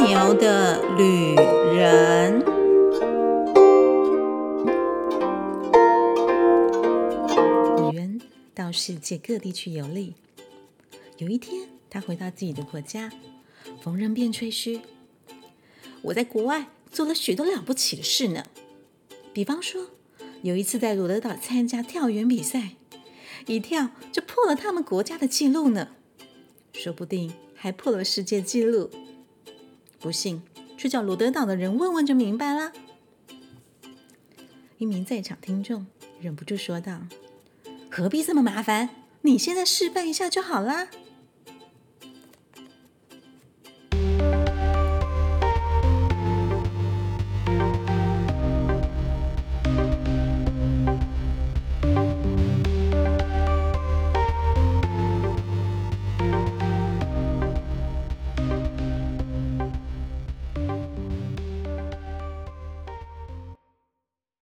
牛的旅人。旅人到世界各地去游历，有一天，他回到自己的国家，逢人便吹嘘：“我在国外做了许多了不起的事呢，比方说，有一次在罗德岛参加跳远比赛。”一跳就破了他们国家的记录呢，说不定还破了世界纪录。不信，去叫鲁德岛的人问问就明白了。”一名在场听众忍不住说道：“何必这么麻烦？你现在示范一下就好啦。”